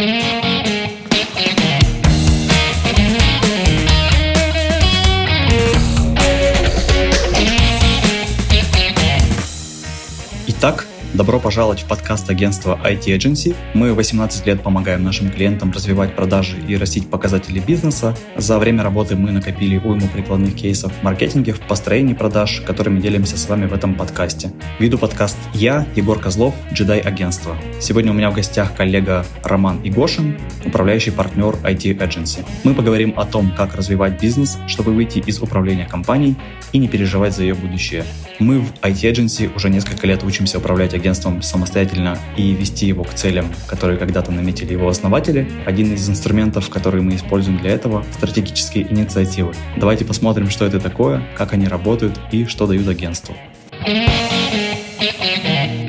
Итак, Добро пожаловать в подкаст агентства IT Agency. Мы 18 лет помогаем нашим клиентам развивать продажи и растить показатели бизнеса. За время работы мы накопили уйму прикладных кейсов в маркетинге, в построении продаж, которыми делимся с вами в этом подкасте. Веду подкаст я, Егор Козлов, джедай агентства. Сегодня у меня в гостях коллега Роман Игошин, управляющий партнер IT Agency. Мы поговорим о том, как развивать бизнес, чтобы выйти из управления компанией и не переживать за ее будущее. Мы в IT Agency уже несколько лет учимся управлять агентством самостоятельно и вести его к целям, которые когда-то наметили его основатели. Один из инструментов, которые мы используем для этого — стратегические инициативы. Давайте посмотрим, что это такое, как они работают и что дают агентству.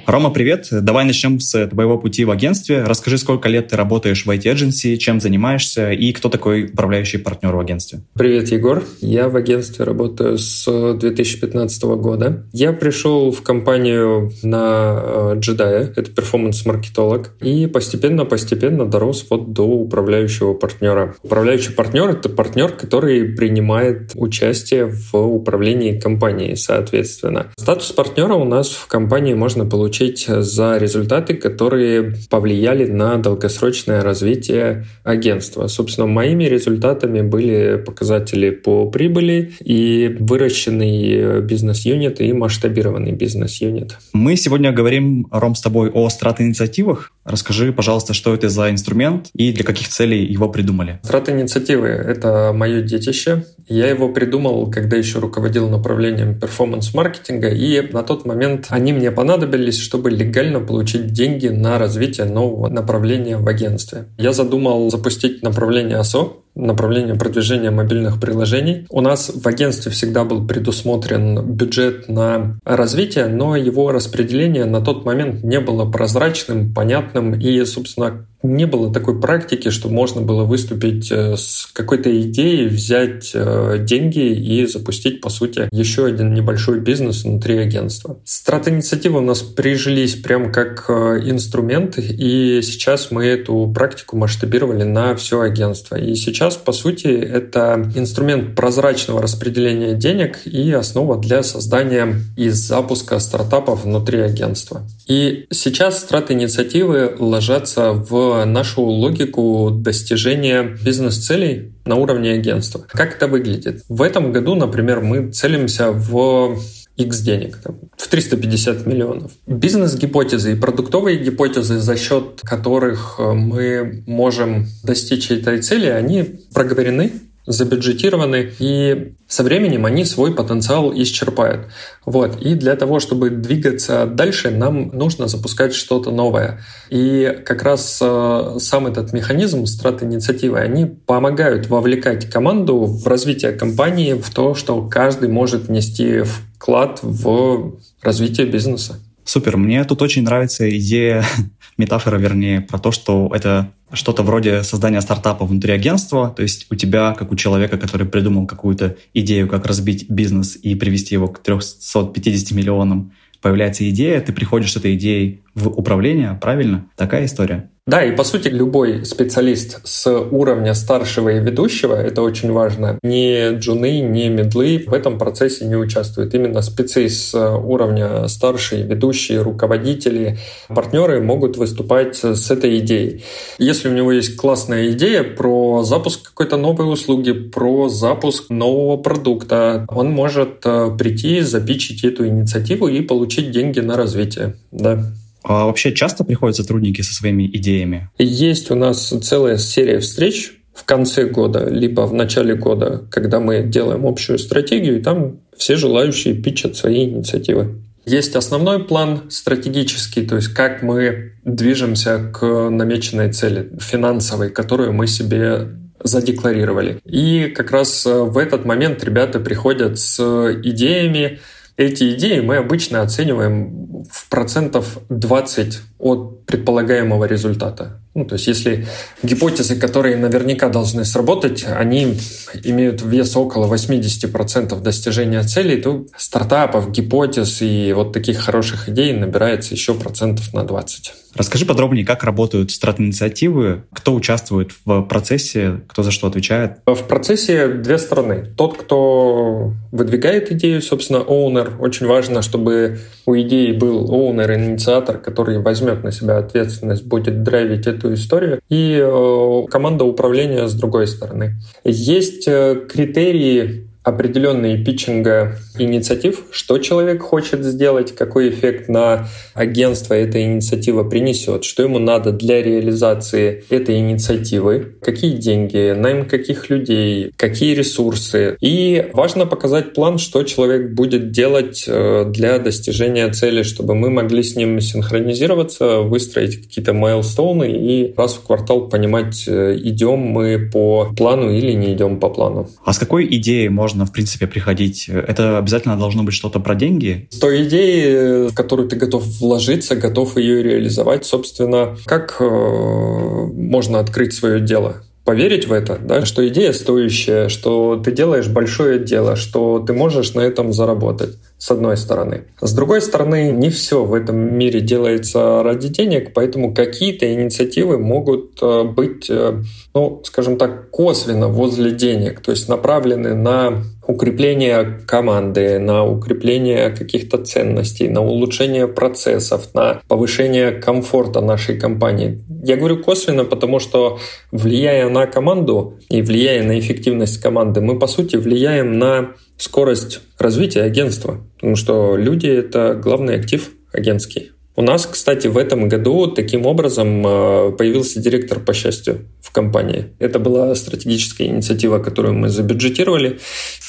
Рома, привет. Давай начнем с твоего пути в агентстве. Расскажи, сколько лет ты работаешь в IT-эдженси, чем занимаешься и кто такой управляющий партнер в агентстве? Привет, Егор. Я в агентстве работаю с 2015 года. Я пришел в компанию на джедая, это перформанс-маркетолог, и постепенно-постепенно дорос вот до управляющего партнера. Управляющий партнер — это партнер, который принимает участие в управлении компанией, соответственно. Статус партнера у нас в компании можно получить получить за результаты, которые повлияли на долгосрочное развитие агентства. Собственно, моими результатами были показатели по прибыли и выращенный бизнес-юнит и масштабированный бизнес-юнит. Мы сегодня говорим, Ром, с тобой о страт-инициативах. Расскажи, пожалуйста, что это за инструмент и для каких целей его придумали? Страт-инициативы — это мое детище. Я его придумал, когда еще руководил направлением перформанс-маркетинга, и на тот момент они мне понадобились, чтобы легально получить деньги на развитие нового направления в агентстве. Я задумал запустить направление АСО, направление продвижения мобильных приложений. У нас в агентстве всегда был предусмотрен бюджет на развитие, но его распределение на тот момент не было прозрачным, понятным и, собственно, не было такой практики, что можно было выступить э, с какой-то идеей, взять э, деньги и запустить, по сути, еще один небольшой бизнес внутри агентства. Страт-инициативы у нас прижились прям как э, инструмент, и сейчас мы эту практику масштабировали на все агентство. И сейчас, по сути, это инструмент прозрачного распределения денег и основа для создания и запуска стартапов внутри агентства. И сейчас страт-инициативы ложатся в нашу логику достижения бизнес-целей на уровне агентства. Как это выглядит? В этом году, например, мы целимся в X денег, там, в 350 миллионов. Бизнес-гипотезы и продуктовые гипотезы, за счет которых э, мы можем достичь этой цели, они проговорены, забюджетированы, и со временем они свой потенциал исчерпают. Вот. И для того, чтобы двигаться дальше, нам нужно запускать что-то новое. И как раз э, сам этот механизм страт-инициативы, они помогают вовлекать команду в развитие компании, в то, что каждый может внести вклад в развитие бизнеса. Супер. Мне тут очень нравится идея, метафора, вернее, про то, что это что-то вроде создания стартапа внутри агентства. То есть у тебя, как у человека, который придумал какую-то идею, как разбить бизнес и привести его к 350 миллионам, появляется идея, ты приходишь с этой идеей в управление, правильно? Такая история. Да, и по сути любой специалист с уровня старшего и ведущего, это очень важно, ни джуны, ни медлы в этом процессе не участвуют. Именно спецы с уровня старшие, ведущие, руководители, партнеры могут выступать с этой идеей. Если у него есть классная идея про запуск какой-то новой услуги, про запуск нового продукта, он может э, прийти, запичить эту инициативу и получить деньги на развитие. Да. А вообще часто приходят сотрудники со своими идеями? Есть у нас целая серия встреч в конце года, либо в начале года, когда мы делаем общую стратегию, и там все желающие питчат свои инициативы. Есть основной план стратегический, то есть как мы движемся к намеченной цели финансовой, которую мы себе задекларировали. И как раз в этот момент ребята приходят с идеями, эти идеи мы обычно оцениваем в процентов 20 от предполагаемого результата. Ну, то есть если гипотезы, которые наверняка должны сработать, они имеют вес около 80% достижения целей, то стартапов, гипотез и вот таких хороших идей набирается еще процентов на 20. Расскажи подробнее, как работают страт-инициативы, кто участвует в процессе, кто за что отвечает? В процессе две стороны. Тот, кто выдвигает идею, собственно, оунер. Очень важно, чтобы у идеи был оунер, инициатор, который возьмет на себя ответственность, будет драйвить эту историю, и э, команда управления с другой стороны. Есть э, критерии определенные питчинга инициатив, что человек хочет сделать, какой эффект на агентство эта инициатива принесет, что ему надо для реализации этой инициативы, какие деньги, найм каких людей, какие ресурсы. И важно показать план, что человек будет делать э, для достижения цели, чтобы мы могли с ним синхронизироваться, выстроить какие-то майлстоуны и раз в квартал понимать, э, идем мы по плану или не идем по плану. А с какой идеей можно, в принципе, приходить? Это обязательно должно быть что-то про деньги? С той идеей, в которую ты готов вложиться, готов ее реализовать, собственно, как э, можно открыть свое дело? поверить в это, да, что идея стоящая, что ты делаешь большое дело, что ты можешь на этом заработать с одной стороны. С другой стороны, не все в этом мире делается ради денег, поэтому какие-то инициативы могут э, быть, э, ну, скажем так, косвенно возле денег, то есть направлены на укрепление команды, на укрепление каких-то ценностей, на улучшение процессов, на повышение комфорта нашей компании. Я говорю косвенно, потому что влияя на команду и влияя на эффективность команды, мы, по сути, влияем на скорость развития агентства, потому что люди — это главный актив агентский. У нас, кстати, в этом году таким образом э, появился директор по счастью в компании. Это была стратегическая инициатива, которую мы забюджетировали,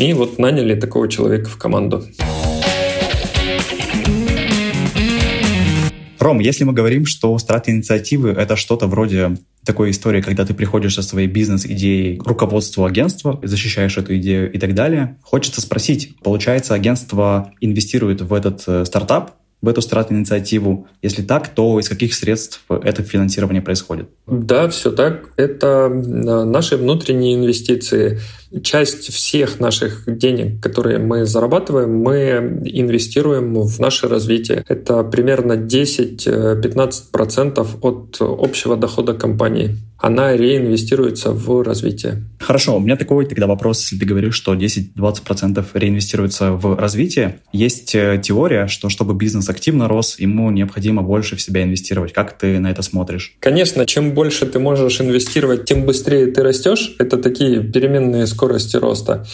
и вот наняли такого человека в команду. Ром, если мы говорим, что страт-инициативы — это что-то вроде такой истории, когда ты приходишь со своей бизнес-идеей к руководству агентства, защищаешь эту идею и так далее. Хочется спросить, получается, агентство инвестирует в этот э, стартап, в эту страт-инициативу? Если так, то из каких средств это финансирование происходит? Да, все так. Это э, наши внутренние инвестиции. Часть всех наших денег, которые мы зарабатываем, мы инвестируем в наше развитие. Это примерно 10-15% от общего дохода компании она реинвестируется в развитие. Хорошо, у меня такой тогда вопрос, если ты говоришь, что 10-20% реинвестируется в развитие. Есть э, теория, что чтобы бизнес активно рос, ему необходимо больше в себя инвестировать. Как ты на это смотришь? Конечно, чем больше ты можешь инвестировать, тем быстрее ты растешь. Это такие переменные скорости роста.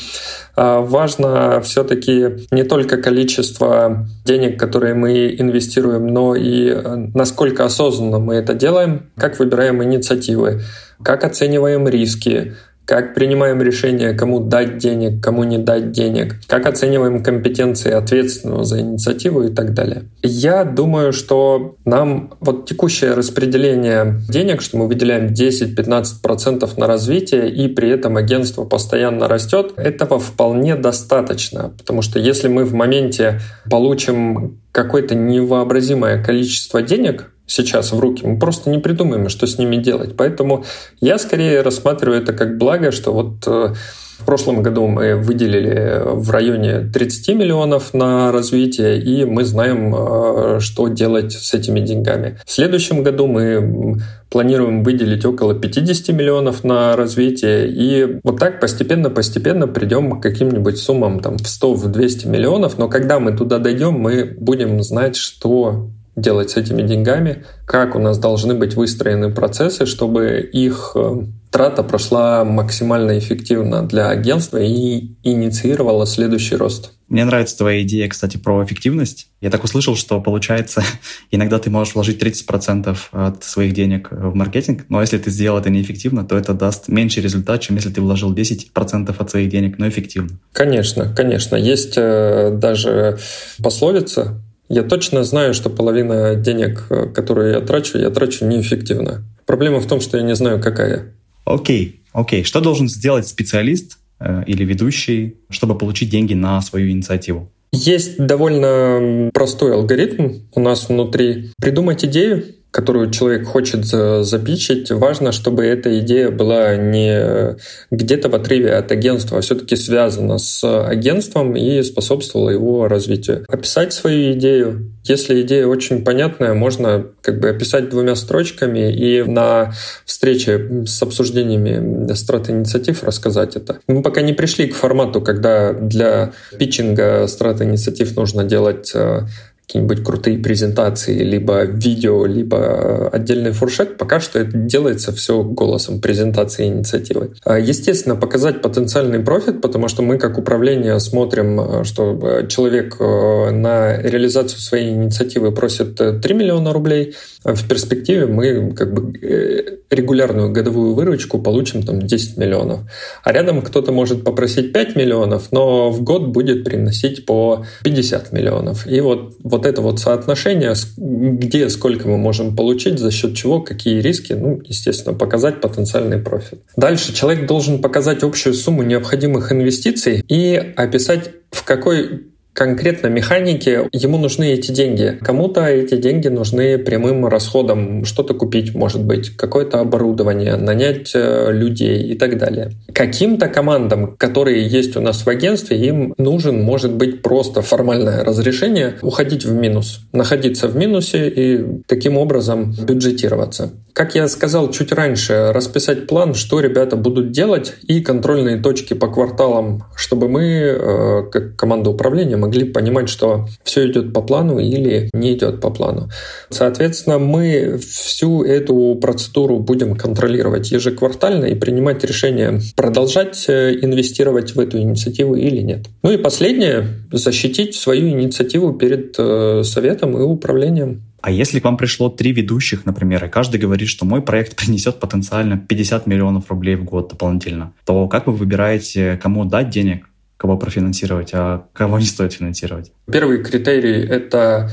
А важно все-таки не только количество денег, которые мы инвестируем, но и э, насколько осознанно мы это делаем, как выбираем инициативы, как оцениваем риски, как принимаем решение, кому дать денег, кому не дать денег, как оцениваем компетенции ответственного за инициативу и так далее. Я думаю, что нам вот текущее распределение денег, что мы выделяем 10-15% на развитие, и при этом агентство постоянно растет, этого вполне достаточно, потому что если мы в моменте получим какое-то невообразимое количество денег, сейчас в руки. Мы просто не придумаем, что с ними делать. Поэтому я скорее рассматриваю это как благо, что вот э, в прошлом году мы выделили в районе 30 миллионов на развитие, и мы знаем, э, что делать с этими деньгами. В следующем году мы планируем выделить около 50 миллионов на развитие, и вот так постепенно-постепенно придем к каким-нибудь суммам там, в 100-200 миллионов, но когда мы туда дойдем, мы будем знать, что делать с этими деньгами, как у нас должны быть выстроены процессы, чтобы их э, трата прошла максимально эффективно для агентства и инициировала следующий рост. Мне нравится твоя идея, кстати, про эффективность. Я так услышал, что получается, иногда ты можешь вложить 30% от своих денег в маркетинг, но если ты сделал это неэффективно, то это даст меньший результат, чем если ты вложил 10% от своих денег, но эффективно. Конечно, конечно. Есть э, даже пословица я точно знаю, что половина денег, э, которые я трачу, я трачу неэффективно. Проблема в том, что я не знаю, какая. Окей, okay, окей. Okay. Что должен сделать специалист э, или ведущий, чтобы получить деньги на свою инициативу? Есть довольно простой алгоритм у нас внутри. Придумать идею, которую человек хочет запичить, важно, чтобы эта идея была не где-то в отрыве от агентства, а все-таки связана с агентством и способствовала его развитию. Описать свою идею. Если идея очень понятная, можно как бы описать двумя строчками и на встрече с обсуждениями страт-инициатив рассказать это. Мы пока не пришли к формату, когда для питчинга страт-инициатив нужно делать э, какие-нибудь крутые презентации, либо видео, либо отдельный фуршет, пока что это делается все голосом презентации инициативы. А, естественно, показать потенциальный профит, потому что мы как управление смотрим, э, что э, человек э, на реализацию своей инициативы просит 3 миллиона рублей, а в перспективе мы как бы регулярную годовую выручку получим там 10 миллионов. А рядом кто-то может попросить 5 миллионов, но в год будет приносить по 50 миллионов. И вот, вот это вот соотношение, где сколько мы можем получить, за счет чего, какие риски, ну, естественно, показать потенциальный профит. Дальше человек должен показать общую сумму необходимых инвестиций и описать, в какой конкретно механике ему нужны эти деньги. Кому-то эти деньги нужны прямым расходом, что-то купить, может быть, какое-то оборудование, нанять э, людей и так далее. Каким-то командам, которые есть у нас в агентстве, им нужен, может быть, просто формальное разрешение уходить в минус, находиться в минусе и таким образом бюджетироваться. Как я сказал чуть раньше, расписать план, что ребята будут делать, и контрольные точки по кварталам, чтобы мы, э, как команда управления, могли понимать, что все идет по плану или не идет по плану. Соответственно, мы всю эту процедуру будем контролировать ежеквартально и принимать решение, продолжать э, инвестировать в эту инициативу или нет. Ну и последнее, защитить свою инициативу перед э, советом и управлением. А если к вам пришло три ведущих, например, и каждый говорит, что мой проект принесет потенциально 50 миллионов рублей в год дополнительно, то как вы выбираете, кому дать денег, кого профинансировать, а кого не стоит финансировать? Первый критерий — это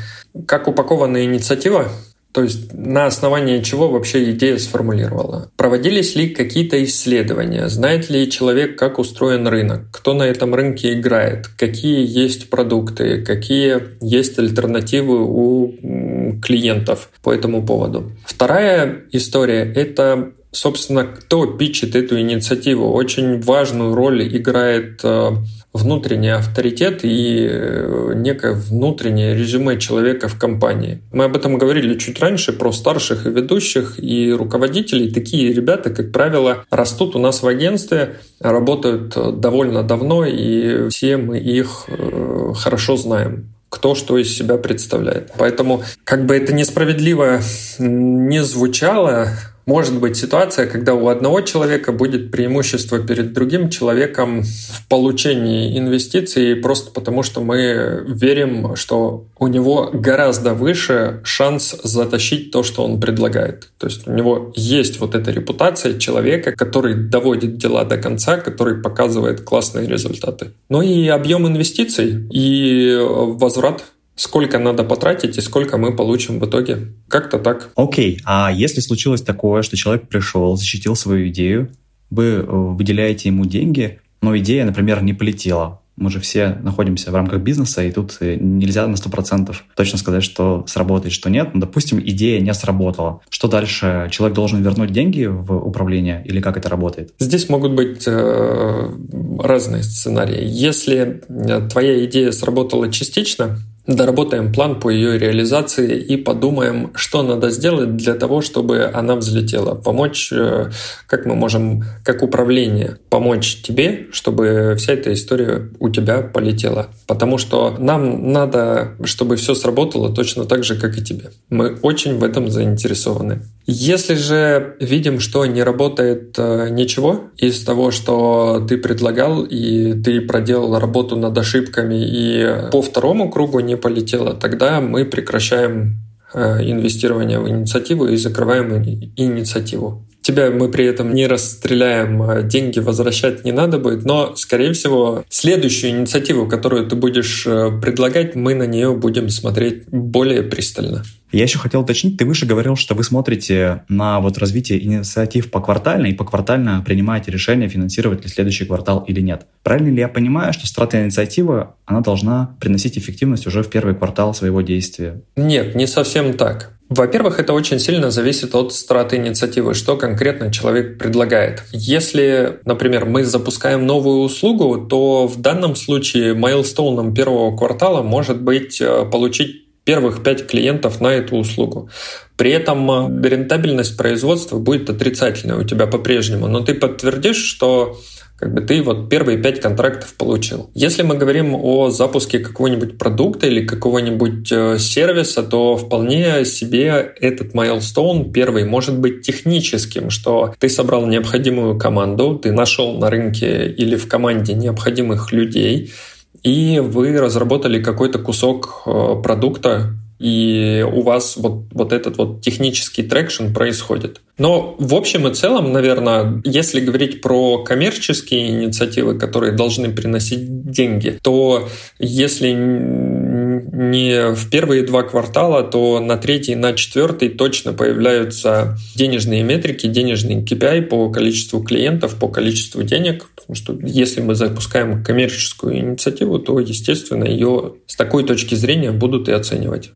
как упакована инициатива, то есть на основании чего вообще идея сформулировала? Проводились ли какие-то исследования? Знает ли человек, как устроен рынок? Кто на этом рынке играет? Какие есть продукты? Какие есть альтернативы у клиентов по этому поводу? Вторая история — это собственно, кто питчит эту инициативу. Очень важную роль играет э, внутренний авторитет и э, некое внутреннее резюме человека в компании. Мы об этом говорили чуть раньше, про старших и ведущих и руководителей. Такие ребята, как правило, растут у нас в агентстве, работают э, довольно давно, и все мы их хорошо знаем кто что из себя представляет. Поэтому, как бы это несправедливо не звучало, может быть ситуация, когда у одного человека будет преимущество перед другим человеком в получении инвестиций просто потому, что мы верим, что у него гораздо выше шанс затащить то, что он предлагает. То есть у него есть вот эта репутация человека, который доводит дела до конца, который показывает классные результаты. Ну и объем инвестиций и возврат сколько надо потратить и сколько мы получим в итоге. Как-то так. Окей, okay. а если случилось такое, что человек пришел, защитил свою идею, вы э, выделяете ему деньги, но идея, например, не полетела. Мы же все находимся в рамках бизнеса, и тут э, нельзя на 100% точно сказать, что сработает, что нет. Но, допустим, идея не сработала. Что дальше? Человек должен вернуть деньги в управление или как это работает? Здесь могут быть э, разные сценарии. Если э, твоя идея сработала частично, доработаем план по ее реализации и подумаем, что надо сделать для того, чтобы она взлетела. Помочь, э, как мы можем, как управление, помочь тебе, чтобы вся эта история у тебя полетела. Потому что нам надо, чтобы все сработало точно так же, как и тебе. Мы очень в этом заинтересованы. Если же видим, что не работает э, ничего из того, что ты предлагал, и ты проделал работу над ошибками, и по второму кругу не полетело, тогда мы прекращаем э, инвестирование в инициативу и закрываем инициативу. Тебя мы при этом не расстреляем, а деньги возвращать не надо будет, но, скорее всего, следующую инициативу, которую ты будешь э, предлагать, мы на нее будем смотреть более пристально. Я еще хотел уточнить, ты выше говорил, что вы смотрите на вот развитие инициатив поквартально и поквартально принимаете решение, финансировать ли следующий квартал или нет. Правильно ли я понимаю, что страта инициатива, она должна приносить эффективность уже в первый квартал своего действия? Нет, не совсем так. Во-первых, это очень сильно зависит от страты инициативы, что конкретно человек предлагает. Если, например, мы запускаем новую услугу, то в данном случае майлстоуном первого квартала может быть э, получить первых пять клиентов на эту услугу. При этом э, рентабельность производства будет отрицательной у тебя по-прежнему, но ты подтвердишь, что как бы ты вот первые пять контрактов получил. Если мы говорим о запуске какого-нибудь продукта или какого-нибудь э, сервиса, то вполне себе этот milestone первый может быть техническим, что ты собрал необходимую команду, ты нашел на рынке или в команде необходимых людей, и вы разработали какой-то кусок э, продукта, и у вас вот, вот этот вот технический traction происходит. Но в общем и целом, наверное, если говорить про коммерческие инициативы, которые должны приносить деньги, то если не в первые два квартала, то на третий, на четвертый точно появляются денежные метрики, денежный KPI по количеству клиентов, по количеству денег. Потому что если мы запускаем коммерческую инициативу, то, естественно, ее с такой точки зрения будут и оценивать.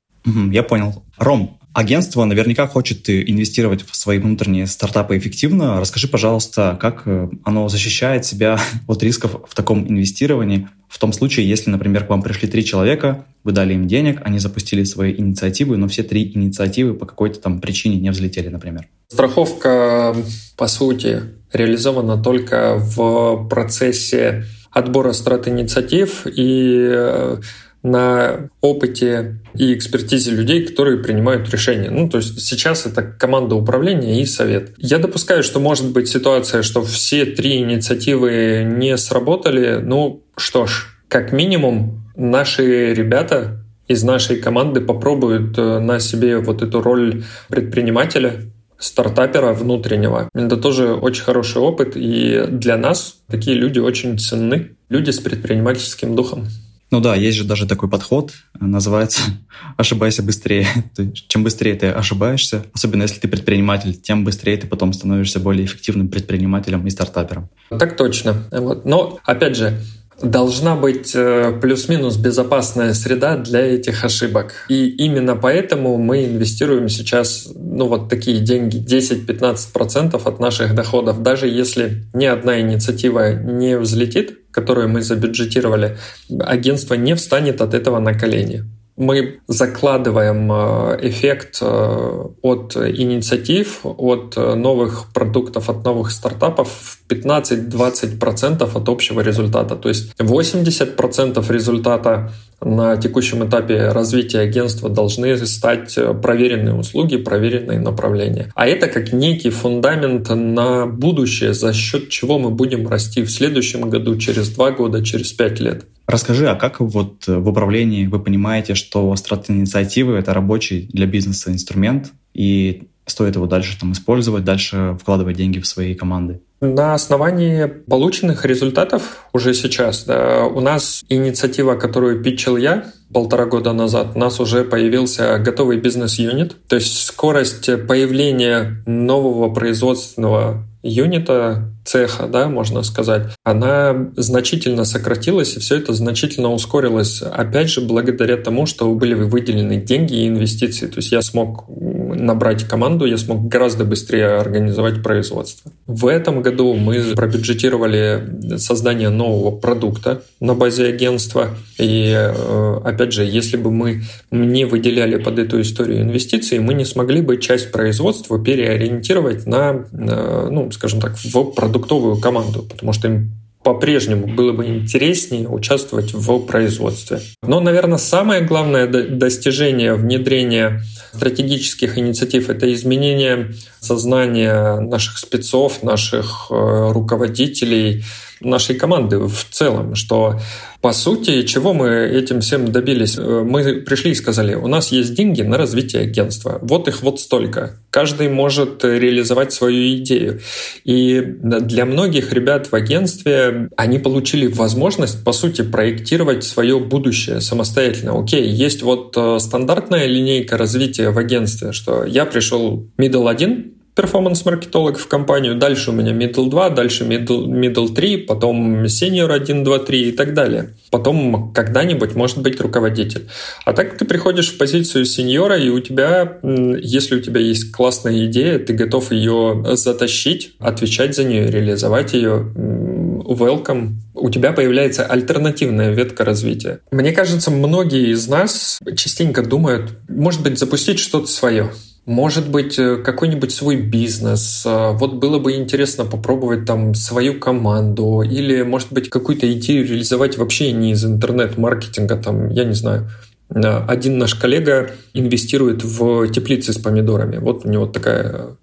Я понял. Ром, агентство наверняка хочет инвестировать в свои внутренние стартапы эффективно. Расскажи, пожалуйста, как э, оно защищает себя от рисков в таком инвестировании, в том случае, если, например, к вам пришли три человека, вы дали им денег, они запустили свои инициативы, но все три инициативы по какой-то там причине не взлетели, например. Страховка, по сути, реализована только в процессе отбора страт-инициатив и э, на опыте и экспертизе людей, которые принимают решения. Ну, то есть сейчас это команда управления и совет. Я допускаю, что может быть ситуация, что все три инициативы не сработали. Ну, что ж, как минимум наши ребята из нашей команды попробуют э, на себе вот эту роль предпринимателя, стартапера внутреннего. Это тоже очень хороший опыт, и для нас такие люди очень ценны. Люди с предпринимательским духом. Ну да, есть же даже такой подход, называется «ошибайся быстрее». Чем быстрее ты ошибаешься, особенно если ты предприниматель, тем быстрее ты потом становишься более эффективным предпринимателем и стартапером. Так точно. Вот. Но, опять же, должна быть э, плюс-минус безопасная среда для этих ошибок. И именно поэтому мы инвестируем сейчас ну, вот такие деньги, 10-15% от наших доходов. Даже если ни одна инициатива не взлетит, которую мы забюджетировали, агентство не встанет от этого на колени мы закладываем э, эффект э, от инициатив, от новых продуктов, от новых стартапов в 15-20% от общего результата. То есть 80% результата на текущем этапе развития агентства должны стать проверенные услуги, проверенные направления. А это как некий фундамент на будущее, за счет чего мы будем расти в следующем году, через два года, через пять лет. Расскажи, а как вот в управлении вы понимаете, что стратинициативы — это рабочий для бизнеса инструмент, и стоит его дальше там использовать, дальше вкладывать деньги в свои команды? На основании полученных результатов уже сейчас да, у нас инициатива, которую питчил я полтора года назад, у нас уже появился готовый бизнес-юнит. То есть скорость появления нового производственного юнита, цеха, да, можно сказать, она значительно сократилась, и все это значительно ускорилось, опять же, благодаря тому, что были выделены деньги и инвестиции. То есть я смог набрать команду, я смог гораздо быстрее организовать производство. В этом году мы пробюджетировали создание нового продукта на базе агентства. И, э, опять же, если бы мы не выделяли под эту историю инвестиции, мы не смогли бы часть производства переориентировать на, ну, скажем так, в продуктовую команду, потому что им по-прежнему было бы интереснее участвовать в производстве. Но, наверное, самое главное достижение внедрения стратегических инициатив — это изменение сознания наших спецов, наших э, руководителей, нашей команды в целом, что по сути, чего мы этим всем добились? Э, мы пришли и сказали, у нас есть деньги на развитие агентства. Вот их вот столько. Каждый может реализовать свою идею. И для многих ребят в агентстве они получили возможность, по сути, проектировать свое будущее самостоятельно. Окей, есть вот э, стандартная линейка развития в агентстве, что я пришел middle 1, перформанс-маркетолог в компанию, дальше у меня middle 2, дальше middle, middle 3, потом senior 1, 2, 3 и так далее. Потом когда-нибудь может быть руководитель. А так ты приходишь в позицию сеньора, и у тебя, если у тебя есть классная идея, ты готов ее затащить, отвечать за нее, реализовать ее, welcome, у тебя появляется альтернативная ветка развития. Мне кажется, многие из нас частенько думают, может быть, запустить что-то свое. Может быть, э, какой-нибудь свой бизнес. Э, вот было бы интересно попробовать там свою команду или, может быть, какую-то идею реализовать вообще не из интернет-маркетинга, там, я не знаю, один наш коллега инвестирует в теплицы с помидорами. Вот у него такая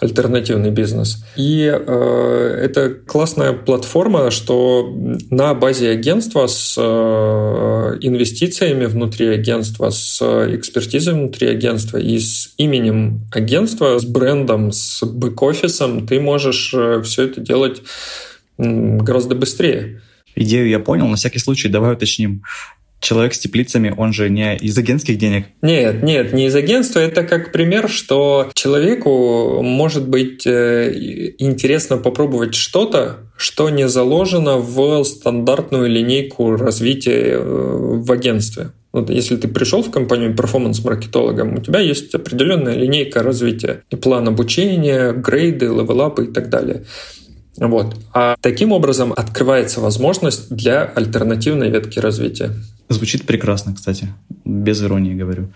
альтернативный бизнес. И э, это классная платформа, что на базе агентства с э, инвестициями внутри агентства, с экспертизой внутри агентства и с именем агентства, с брендом, с бэк-офисом ты можешь э, все это делать гораздо быстрее. Идею я понял. На всякий случай давай уточним человек с теплицами, он же не из агентских денег? Нет, нет, не из агентства. Это как пример, что человеку может быть э, интересно попробовать что-то, что не заложено в стандартную линейку развития э, в агентстве. Вот если ты пришел в компанию перформанс-маркетологом, у тебя есть определенная линейка развития, план обучения, грейды, левелапы и так далее. Вот. А таким образом открывается возможность для альтернативной ветки развития. Звучит прекрасно, кстати. Без иронии говорю.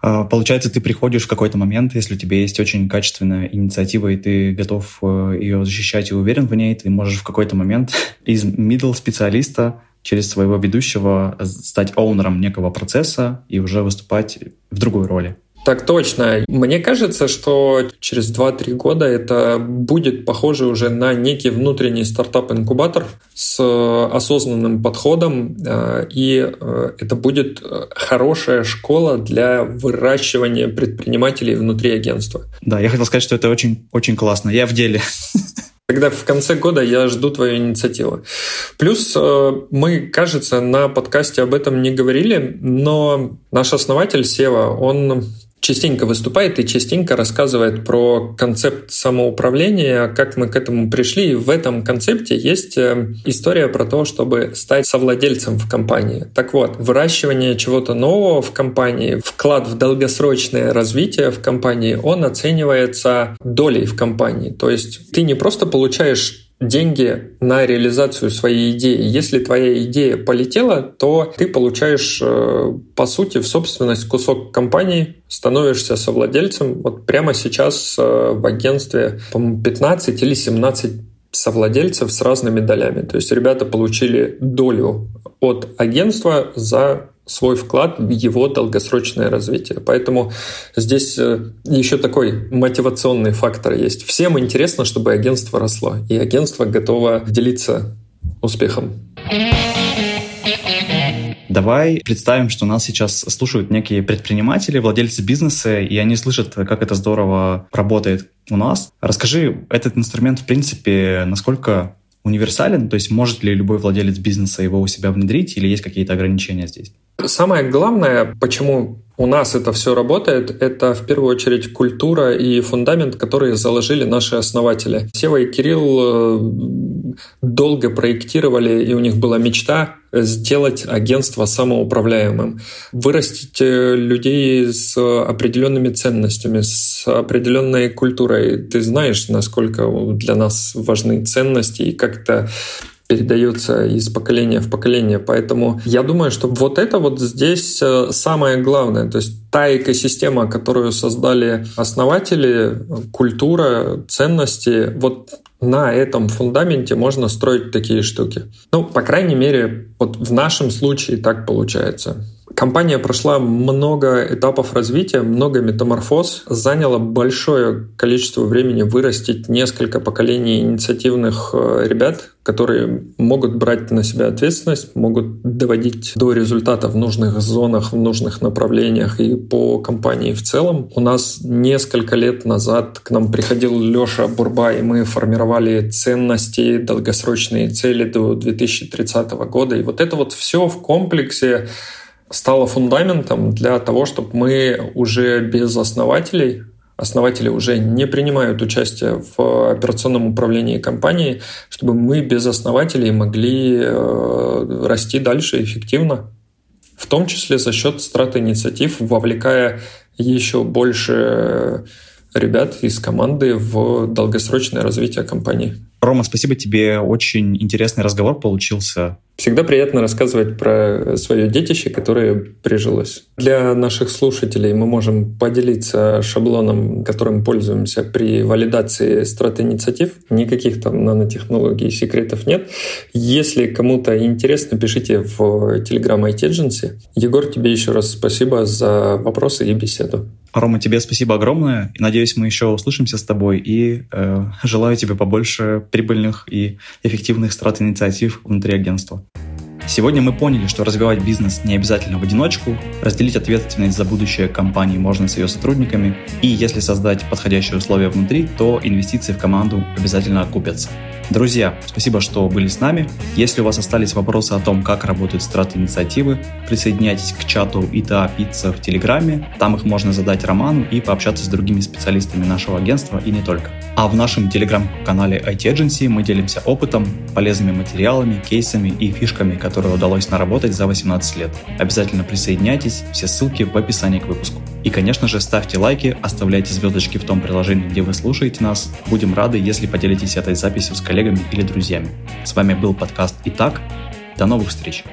А, получается, ты приходишь в какой-то момент, если у тебя есть очень качественная инициатива, и ты готов э, ее защищать и уверен в ней, ты можешь в какой-то момент из middle специалиста через своего ведущего стать оунером некого процесса и уже выступать в другой роли. Так точно. Мне кажется, что через 2-3 года это будет похоже уже на некий внутренний стартап-инкубатор с осознанным подходом, э, и э, это будет хорошая школа для выращивания предпринимателей внутри агентства. Да, я хотел сказать, что это очень, очень классно. Я в деле. Тогда в конце года я жду твою инициативу. Плюс э, мы, кажется, на подкасте об этом не говорили, но наш основатель Сева, он частенько выступает и частенько рассказывает про концепт самоуправления, как мы к этому пришли. И в этом концепте есть э, история про то, чтобы стать совладельцем в компании. Так вот, выращивание чего-то нового в компании, вклад в долгосрочное развитие в компании, он оценивается долей в компании. То есть ты не просто получаешь деньги на реализацию своей идеи. Если твоя идея полетела, то ты получаешь, э, по сути, в собственность кусок компании, становишься совладельцем. Вот прямо сейчас э, в агентстве, по-моему, 15 или 17 совладельцев с разными долями. То есть ребята получили долю от агентства за свой вклад в его долгосрочное развитие. Поэтому здесь э, еще такой мотивационный фактор есть. Всем интересно, чтобы агентство росло, и агентство готово делиться успехом. Давай представим, что нас сейчас слушают некие предприниматели, владельцы бизнеса, и они слышат, как это здорово работает у нас. Расскажи, этот инструмент, в принципе, насколько универсален? То есть может ли любой владелец бизнеса его у себя внедрить или есть какие-то ограничения здесь? Самое главное, почему у нас это все работает, это в первую очередь культура и фундамент, которые заложили наши основатели. Сева и Кирилл э, долго проектировали, и у них была мечта сделать агентство самоуправляемым, вырастить э, людей с определенными ценностями, с определенной культурой. Ты знаешь, насколько для нас важны ценности и как это передается из поколения в поколение. Поэтому я думаю, что вот это вот здесь э, самое главное. То есть та экосистема, которую создали основатели, культура, ценности, вот на этом фундаменте можно строить такие штуки. Ну, по крайней мере, вот в нашем случае так получается. Компания прошла много этапов развития, много метаморфоз, заняла большое количество времени вырастить несколько поколений инициативных э, ребят, которые могут брать на себя ответственность, могут доводить до результата в нужных зонах, в нужных направлениях и по компании в целом. У нас несколько лет назад к нам приходил Леша Бурба, и мы формировали ценности, долгосрочные цели до 2030 года. И вот это вот все в комплексе стало фундаментом для того, чтобы мы уже без основателей основатели уже не принимают участие в операционном управлении компанией, чтобы мы без основателей могли э, расти дальше эффективно, в том числе за счет страт-инициатив, вовлекая еще больше ребят из команды в долгосрочное развитие компании. Рома, спасибо тебе. Очень интересный разговор получился. Всегда приятно рассказывать про свое детище, которое прижилось. Для наших слушателей мы можем поделиться шаблоном, которым пользуемся при валидации страт-инициатив. Никаких там нанотехнологий, секретов нет. Если кому-то интересно, пишите в Telegram IT Agency. Егор, тебе еще раз спасибо за вопросы и беседу. Рома, тебе спасибо огромное. Надеюсь, мы еще услышимся с тобой. И э, желаю тебе побольше прибыльных и эффективных страт-инициатив внутри агентства. Сегодня мы поняли, что развивать бизнес не обязательно в одиночку, разделить ответственность за будущее компании можно с ее сотрудниками, и если создать подходящие условия внутри, то инвестиции в команду обязательно окупятся. Друзья, спасибо, что были с нами. Если у вас остались вопросы о том, как работают страты инициативы, присоединяйтесь к чату ИТА Пицца в Телеграме. Там их можно задать Роману и пообщаться с другими специалистами нашего агентства и не только. А в нашем Телеграм-канале IT Agency мы делимся опытом, полезными материалами, кейсами и фишками, которые удалось наработать за 18 лет. Обязательно присоединяйтесь, все ссылки в описании к выпуску. И, конечно же, ставьте лайки, оставляйте звездочки в том приложении, где вы слушаете нас. Будем рады, если поделитесь этой записью с коллегами или друзьями. С вами был подкаст «Итак». До новых встреч!